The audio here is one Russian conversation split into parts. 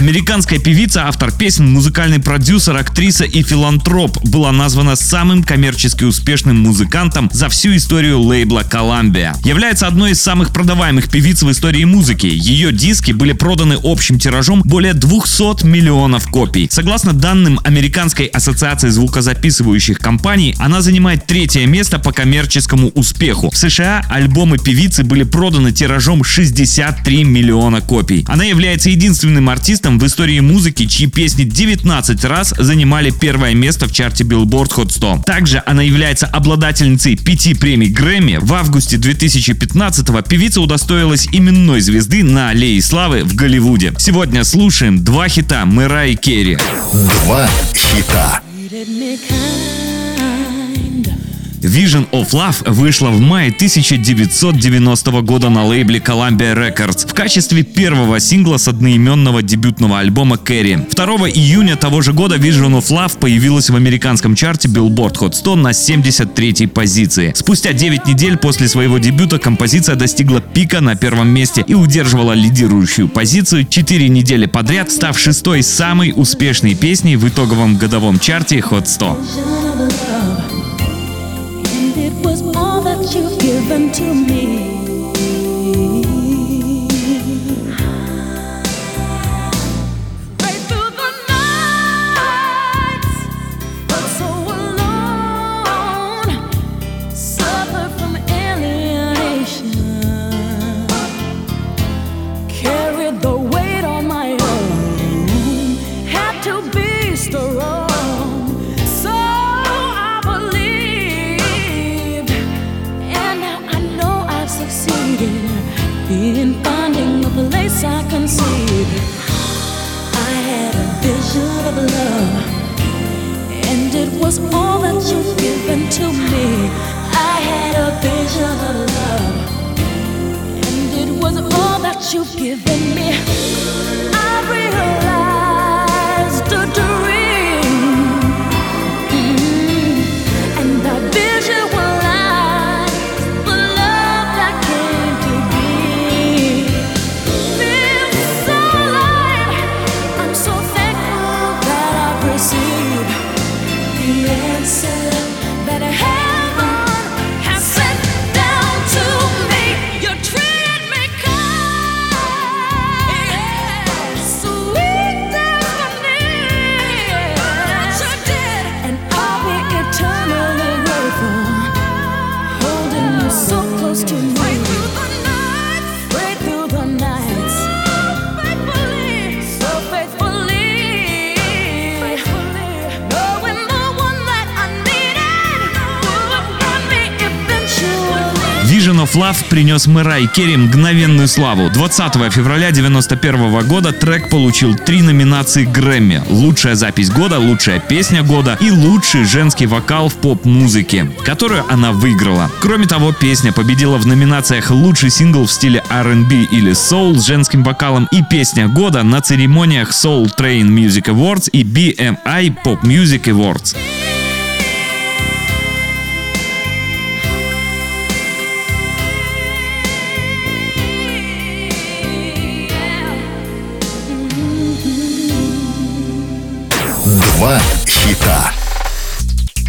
Американская певица, автор песен, музыкальный продюсер, актриса и филантроп была названа самым коммерчески успешным музыкантом за всю историю лейбла Columbia. Является одной из самых продаваемых певиц в истории музыки. Ее диски были проданы общим тиражом более 200 миллионов копий. Согласно данным Американской ассоциации звукозаписывающих компаний, она занимает третье место по коммерческому успеху. В США альбомы певицы были проданы тиражом 63 миллиона копий. Она является единственным артистом, артистом в истории музыки, чьи песни 19 раз занимали первое место в чарте Billboard Hot 100. Также она является обладательницей пяти премий Грэмми. В августе 2015-го певица удостоилась именной звезды на Аллее Славы в Голливуде. Сегодня слушаем два хита Мэра Керри. Два хита. Vision of Love вышла в мае 1990 года на лейбле Columbia Records в качестве первого сингла с одноименного дебютного альбома Кэрри. 2 июня того же года Vision of Love появилась в американском чарте Billboard Hot 100 на 73 позиции. Спустя 9 недель после своего дебюта композиция достигла пика на первом месте и удерживала лидирующую позицию 4 недели подряд, став шестой самой успешной песней в итоговом годовом чарте Hot 100. was all that you've given to me. Was all that you've given to me. I had a vision of love, and it was all that you've given Love принес Мэрай Керри мгновенную славу. 20 февраля 1991 года трек получил три номинации Грэмми. Лучшая запись года, лучшая песня года и лучший женский вокал в поп-музыке, которую она выиграла. Кроме того, песня победила в номинациях лучший сингл в стиле R&B или Soul с женским вокалом и песня года на церемониях Soul Train Music Awards и BMI Pop Music Awards. Два хита.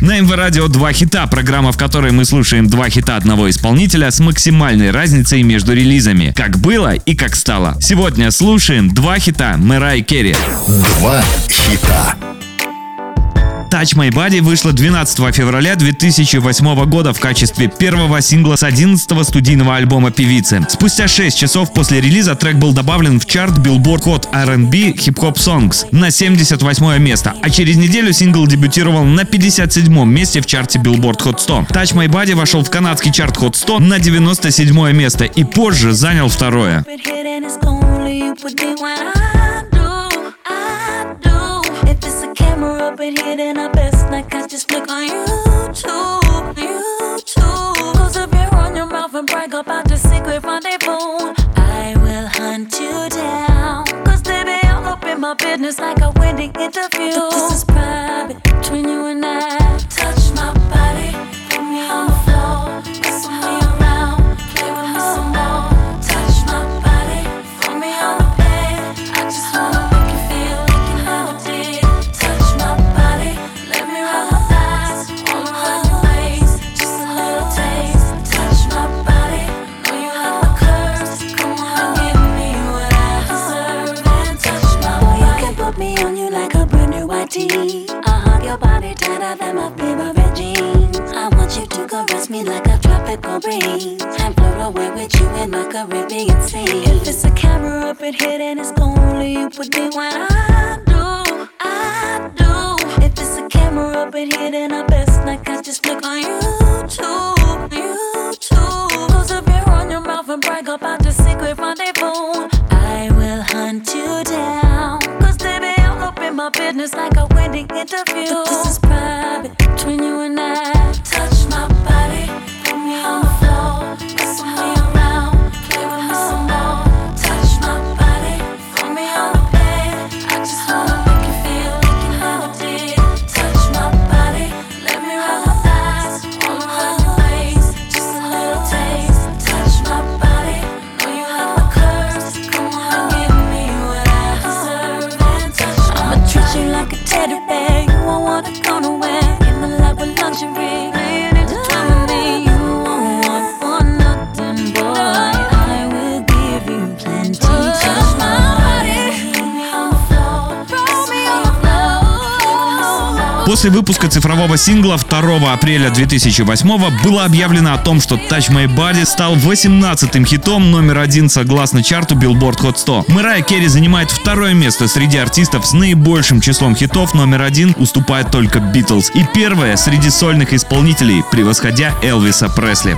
На МВ Радио два хита, программа, в которой мы слушаем два хита одного исполнителя с максимальной разницей между релизами, как было и как стало. Сегодня слушаем два хита Мэрай Керри. Два хита. Touch My Body вышла 12 февраля 2008 года в качестве первого сингла с 11 студийного альбома певицы. Спустя 6 часов после релиза трек был добавлен в чарт Billboard Hot R&B Hip Hop Songs на 78 место, а через неделю сингл дебютировал на 57 месте в чарте Billboard Hot 100. Touch My Body вошел в канадский чарт Hot 100 на 97 место и позже занял второе. witness like a windy interview. I hug your body tighter than my favorite jeans. I want you to caress me like a tropical breeze and float away with you in my Caribbean sea. If it's a camera up in here, then it's only you with me when I do, I do. If it's a camera up in here, then I best like I just flick on YouTube, YouTube. Close up your on your mouth and brag about of you. the corner После выпуска цифрового сингла 2 апреля 2008 было объявлено о том, что Touch My Body стал 18-м хитом номер один согласно чарту Billboard Hot 100. Мэрайя Керри занимает второе место среди артистов с наибольшим числом хитов, номер один уступает только Beatles. И первое среди сольных исполнителей, превосходя Элвиса Пресли.